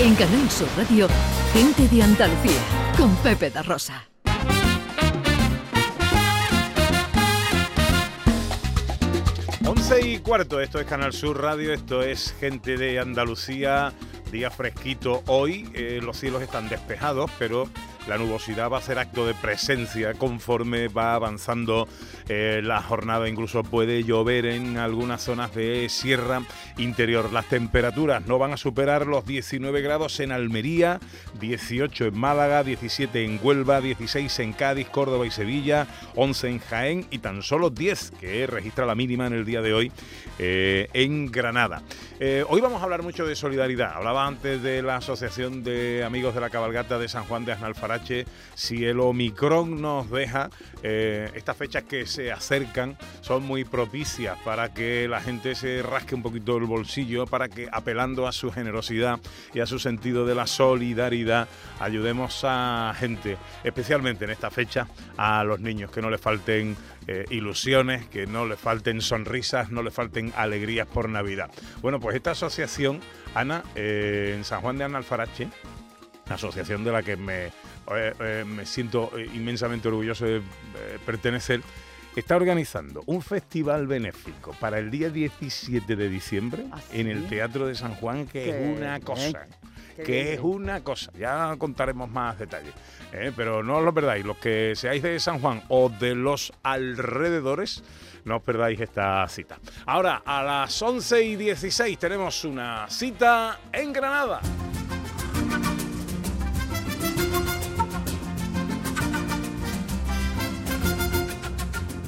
En Canal Sur Radio, Gente de Andalucía, con Pepe da Rosa. Once y cuarto, esto es Canal Sur Radio, esto es Gente de Andalucía, día fresquito hoy, eh, los cielos están despejados, pero la nubosidad va a ser acto de presencia conforme va avanzando eh, la jornada. Incluso puede llover en algunas zonas de sierra interior. Las temperaturas no van a superar los 19 grados en Almería, 18 en Málaga, 17 en Huelva, 16 en Cádiz, Córdoba y Sevilla, 11 en Jaén y tan solo 10 que registra la mínima en el día de hoy eh, en Granada. Eh, hoy vamos a hablar mucho de solidaridad. Hablaba antes de la Asociación de Amigos de la Cabalgata de San Juan de Si el Omicron nos deja, eh, estas fechas que se acercan son muy propicias para que la gente se rasque un poquito el bolsillo, para que apelando a su generosidad y a su sentido de la solidaridad, ayudemos a gente, especialmente en esta fecha, a los niños, que no les falten eh, ilusiones, que no les falten sonrisas, no les falten alegrías por Navidad. Bueno, pues esta asociación, Ana, eh, en San Juan de Analfarache, asociación de la que me eh, eh, me siento eh, inmensamente orgulloso de pertenecer, está organizando un festival benéfico para el día 17 de diciembre ¿Ah, en el Teatro de San Juan, que es una cosa. que es una cosa, ya contaremos más detalles. pero no os lo perdáis, los que seáis de San Juan o de los alrededores, no os perdáis esta cita. Ahora, a las 11 y 16 tenemos una cita en Granada.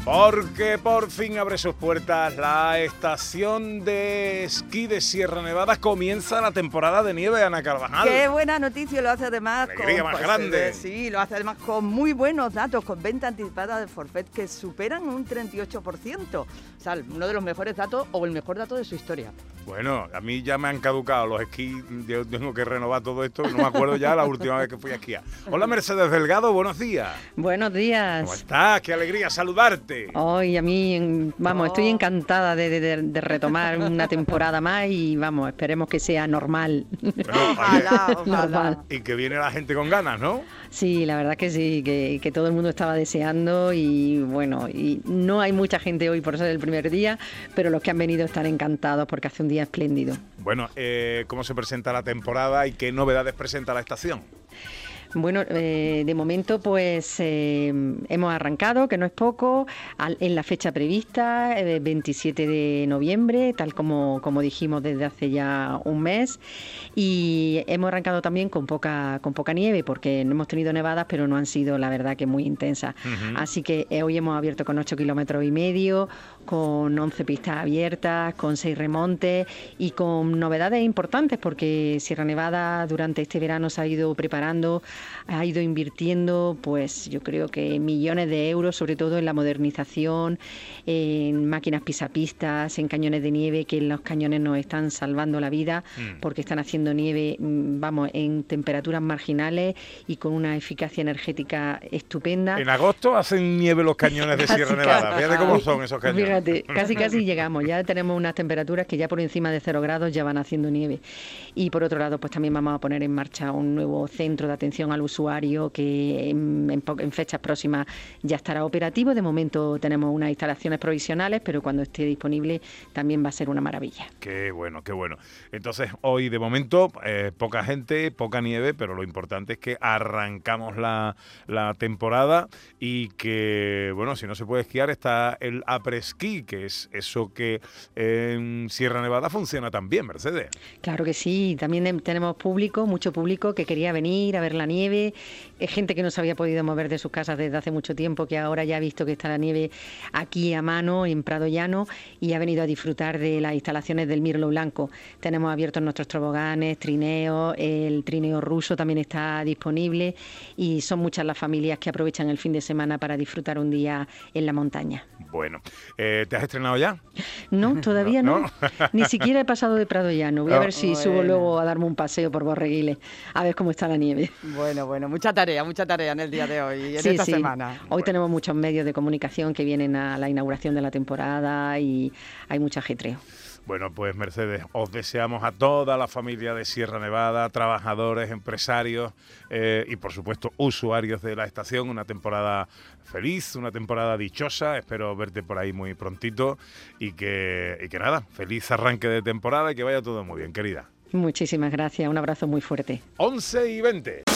Porque por fin abre sus puertas la estación de esquí de Sierra Nevada. Comienza la temporada de nieve, Ana Carvajal. Qué buena noticia, lo hace además con... más pues, grande. Sí, lo hace además con muy buenos datos, con venta anticipada de forfait que superan un 38%. O sea, uno de los mejores datos o el mejor dato de su historia. Bueno, a mí ya me han caducado los esquís, yo tengo que renovar todo esto, no me acuerdo ya la última vez que fui a esquiar. Hola Mercedes Delgado, buenos días. Buenos días. ¿Cómo estás? Qué alegría saludarte. Hoy a mí, vamos, estoy oh. encantada de, retomar una temporada más y vamos, esperemos que sea normal. ojalá, Y que viene la gente con ganas, ¿no? Sí, la verdad que sí, que, que todo el mundo estaba deseando y bueno, y no hay mucha gente hoy por ser el primer día, pero los que han venido están encantados porque hace un día espléndido. Bueno, eh, ¿cómo se presenta la temporada y qué novedades presenta la estación? Bueno, eh, de momento pues eh, hemos arrancado, que no es poco, en la fecha prevista, 27 eh, de noviembre, tal como, como dijimos desde hace ya un mes, y hemos arrancado también con poca, con poca nieve, porque no hemos tenido nevadas, pero no han sido la verdad que muy intensas. Así que hoy hemos abierto con 8 kilómetros y medio, con 11 pistas abiertas, con 6 remontes y con novedades importantes, porque Sierra Nevada durante este verano se ha ido preparando ha ido invirtiendo, pues yo creo que millones de euros, sobre todo en la modernización, en máquinas pisapistas, en cañones de nieve, que los cañones nos están salvando la vida mm. porque están haciendo nieve, mm, vamos, en temperaturas marginales y con una eficacia energética estupenda. En agosto hacen nieve los cañones de Sierra Nevada. Fíjate cómo son esos cañones. Fíjate, casi casi llegamos. Ya tenemos unas temperaturas que ya por encima de cero grados ya van haciendo nieve. Y por otro lado, pues también vamos a poner en marcha un nuevo centro de atención al usuario que en, fechas próximas ya estará operativo. De momento tenemos unas instalaciones provisionales, pero cuando esté disponible también va a ser una maravilla. Qué bueno, qué bueno. Entonces, hoy de momento, eh, poca gente, poca nieve, pero lo importante es que arrancamos la, la temporada y que, bueno, si no se puede esquiar, está el apresquí, que es eso que en Sierra Nevada funciona también, Mercedes. Claro que sí, también tenemos público, mucho público que quería venir a ver la nieve, gente que no se había podido mover de sus casas desde hace mucho tiempo, que ahora ya ha visto que está la nieve aquí a mano, en Prado Llano, y ha venido a disfrutar de las instalaciones del Mirlo Blanco. Tenemos abiertos nuestros toboganes, trineos, el trineo ruso también está disponible y son muchas las familias que aprovechan el fin de semana para disfrutar un día en la montaña. Bueno, eh, ¿te has estrenado ya? No, todavía no. Ni siquiera he pasado de Prado Llano. Voy a ver si subo luego a darme un paseo por Borreguiles, a ver cómo está la nieve. Bueno, bueno, mucha tarea, mucha tarea en el día de hoy, en esta semana. Hoy tenemos muchos medios de comunicación que vienen a la inauguración de la temporada y hay mucho ajetreo. Bueno, pues Mercedes, os deseamos a toda la familia de Sierra Nevada, trabajadores, empresarios eh, y por supuesto usuarios de la estación, una temporada feliz, una temporada dichosa. Espero verte por ahí muy prontito y que, y que nada, feliz arranque de temporada y que vaya todo muy bien, querida. Muchísimas gracias, un abrazo muy fuerte. 11 y 20.